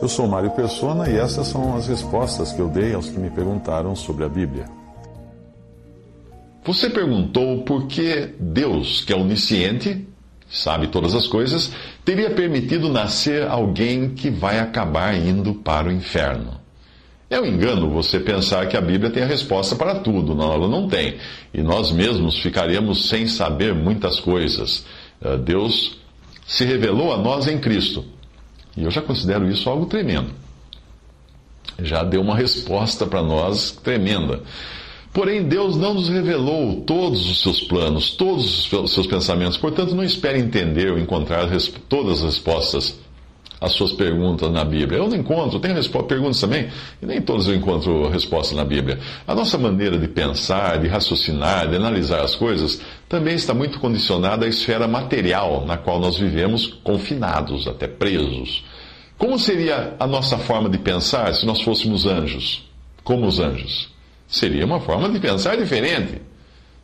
Eu sou Mário Persona e essas são as respostas que eu dei aos que me perguntaram sobre a Bíblia. Você perguntou por que Deus, que é onisciente, sabe todas as coisas, teria permitido nascer alguém que vai acabar indo para o inferno. É um engano você pensar que a Bíblia tem a resposta para tudo. Não, ela não tem. E nós mesmos ficaríamos sem saber muitas coisas. Eh, Deus se revelou a nós em Cristo. E eu já considero isso algo tremendo. Já deu uma resposta para nós tremenda. Porém, Deus não nos revelou todos os seus planos, todos os seus pensamentos. Portanto, não espere entender ou encontrar todas as respostas às suas perguntas na Bíblia. Eu não encontro, tenho perguntas também, e nem todas eu encontro resposta na Bíblia. A nossa maneira de pensar, de raciocinar, de analisar as coisas, também está muito condicionada à esfera material na qual nós vivemos confinados, até presos. Como seria a nossa forma de pensar se nós fôssemos anjos? Como os anjos? Seria uma forma de pensar diferente.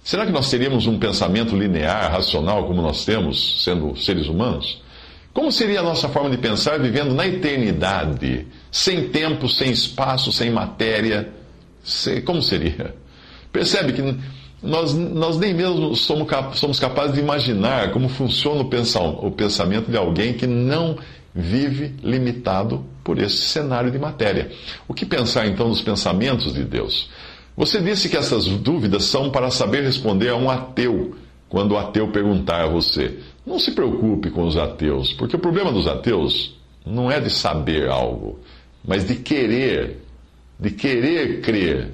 Será que nós teríamos um pensamento linear, racional, como nós temos, sendo seres humanos? Como seria a nossa forma de pensar vivendo na eternidade, sem tempo, sem espaço, sem matéria? Como seria? Percebe que nós, nós nem mesmo somos, somos capazes de imaginar como funciona o pensamento de alguém que não vive limitado por esse cenário de matéria. O que pensar então dos pensamentos de Deus? Você disse que essas dúvidas são para saber responder a um ateu quando o ateu perguntar a você. Não se preocupe com os ateus, porque o problema dos ateus não é de saber algo, mas de querer, de querer crer.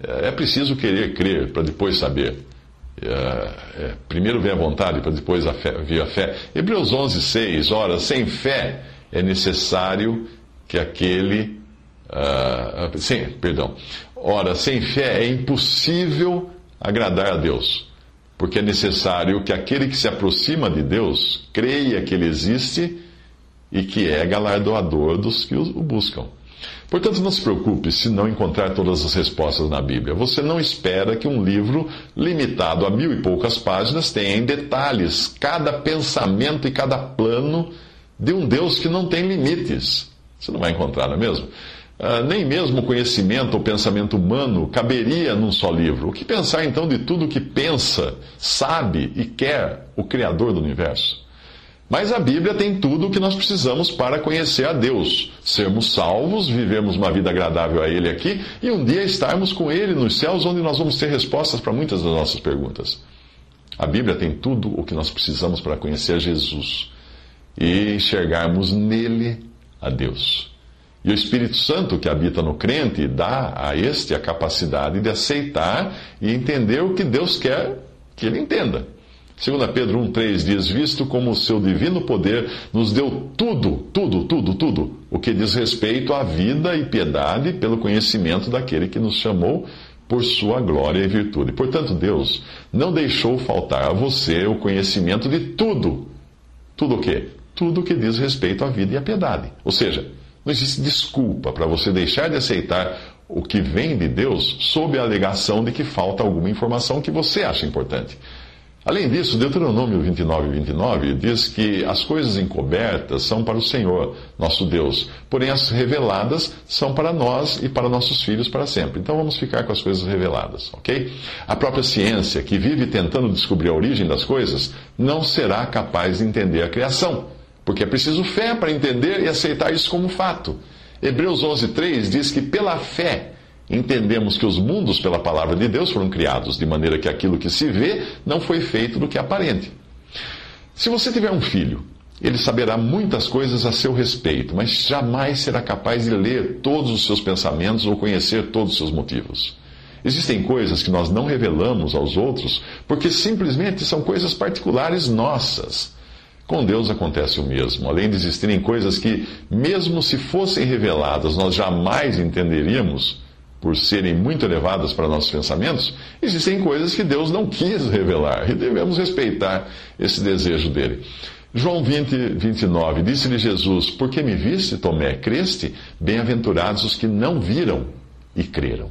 É, é preciso querer crer para depois saber. É, é, primeiro vem a vontade, para depois a fé, vir a fé. Hebreus 11, 6. Ora, sem fé é necessário que aquele. Uh, sim, perdão. Ora, sem fé é impossível agradar a Deus, porque é necessário que aquele que se aproxima de Deus creia que Ele existe e que é galardoador dos que o buscam. Portanto, não se preocupe se não encontrar todas as respostas na Bíblia. Você não espera que um livro limitado a mil e poucas páginas tenha em detalhes cada pensamento e cada plano de um Deus que não tem limites. Você não vai encontrar, não é mesmo? Uh, nem mesmo o conhecimento ou pensamento humano caberia num só livro. O que pensar então de tudo que pensa, sabe e quer o Criador do universo? Mas a Bíblia tem tudo o que nós precisamos para conhecer a Deus, sermos salvos, vivermos uma vida agradável a Ele aqui e um dia estarmos com Ele nos céus, onde nós vamos ter respostas para muitas das nossas perguntas. A Bíblia tem tudo o que nós precisamos para conhecer Jesus e enxergarmos nele a Deus. E o Espírito Santo que habita no crente dá a este a capacidade de aceitar e entender o que Deus quer que ele entenda. 2 Pedro 1,3 diz: Visto como o seu divino poder nos deu tudo, tudo, tudo, tudo, o que diz respeito à vida e piedade pelo conhecimento daquele que nos chamou por sua glória e virtude. Portanto, Deus não deixou faltar a você o conhecimento de tudo. Tudo o quê? Tudo o que diz respeito à vida e à piedade. Ou seja, não existe desculpa para você deixar de aceitar o que vem de Deus sob a alegação de que falta alguma informação que você acha importante. Além disso, Deuteronômio 29, 29 diz que as coisas encobertas são para o Senhor, nosso Deus, porém as reveladas são para nós e para nossos filhos para sempre. Então vamos ficar com as coisas reveladas, ok? A própria ciência, que vive tentando descobrir a origem das coisas, não será capaz de entender a criação porque é preciso fé para entender e aceitar isso como fato. Hebreus 11:3 diz que pela fé entendemos que os mundos pela palavra de Deus foram criados, de maneira que aquilo que se vê não foi feito do que é aparente. Se você tiver um filho, ele saberá muitas coisas a seu respeito, mas jamais será capaz de ler todos os seus pensamentos ou conhecer todos os seus motivos. Existem coisas que nós não revelamos aos outros porque simplesmente são coisas particulares nossas. Com Deus acontece o mesmo. Além de existirem coisas que, mesmo se fossem reveladas, nós jamais entenderíamos, por serem muito elevadas para nossos pensamentos, existem coisas que Deus não quis revelar e devemos respeitar esse desejo dele. João 20, 29, disse-lhe Jesus: Por que me viste, Tomé? Creste? Bem-aventurados os que não viram e creram.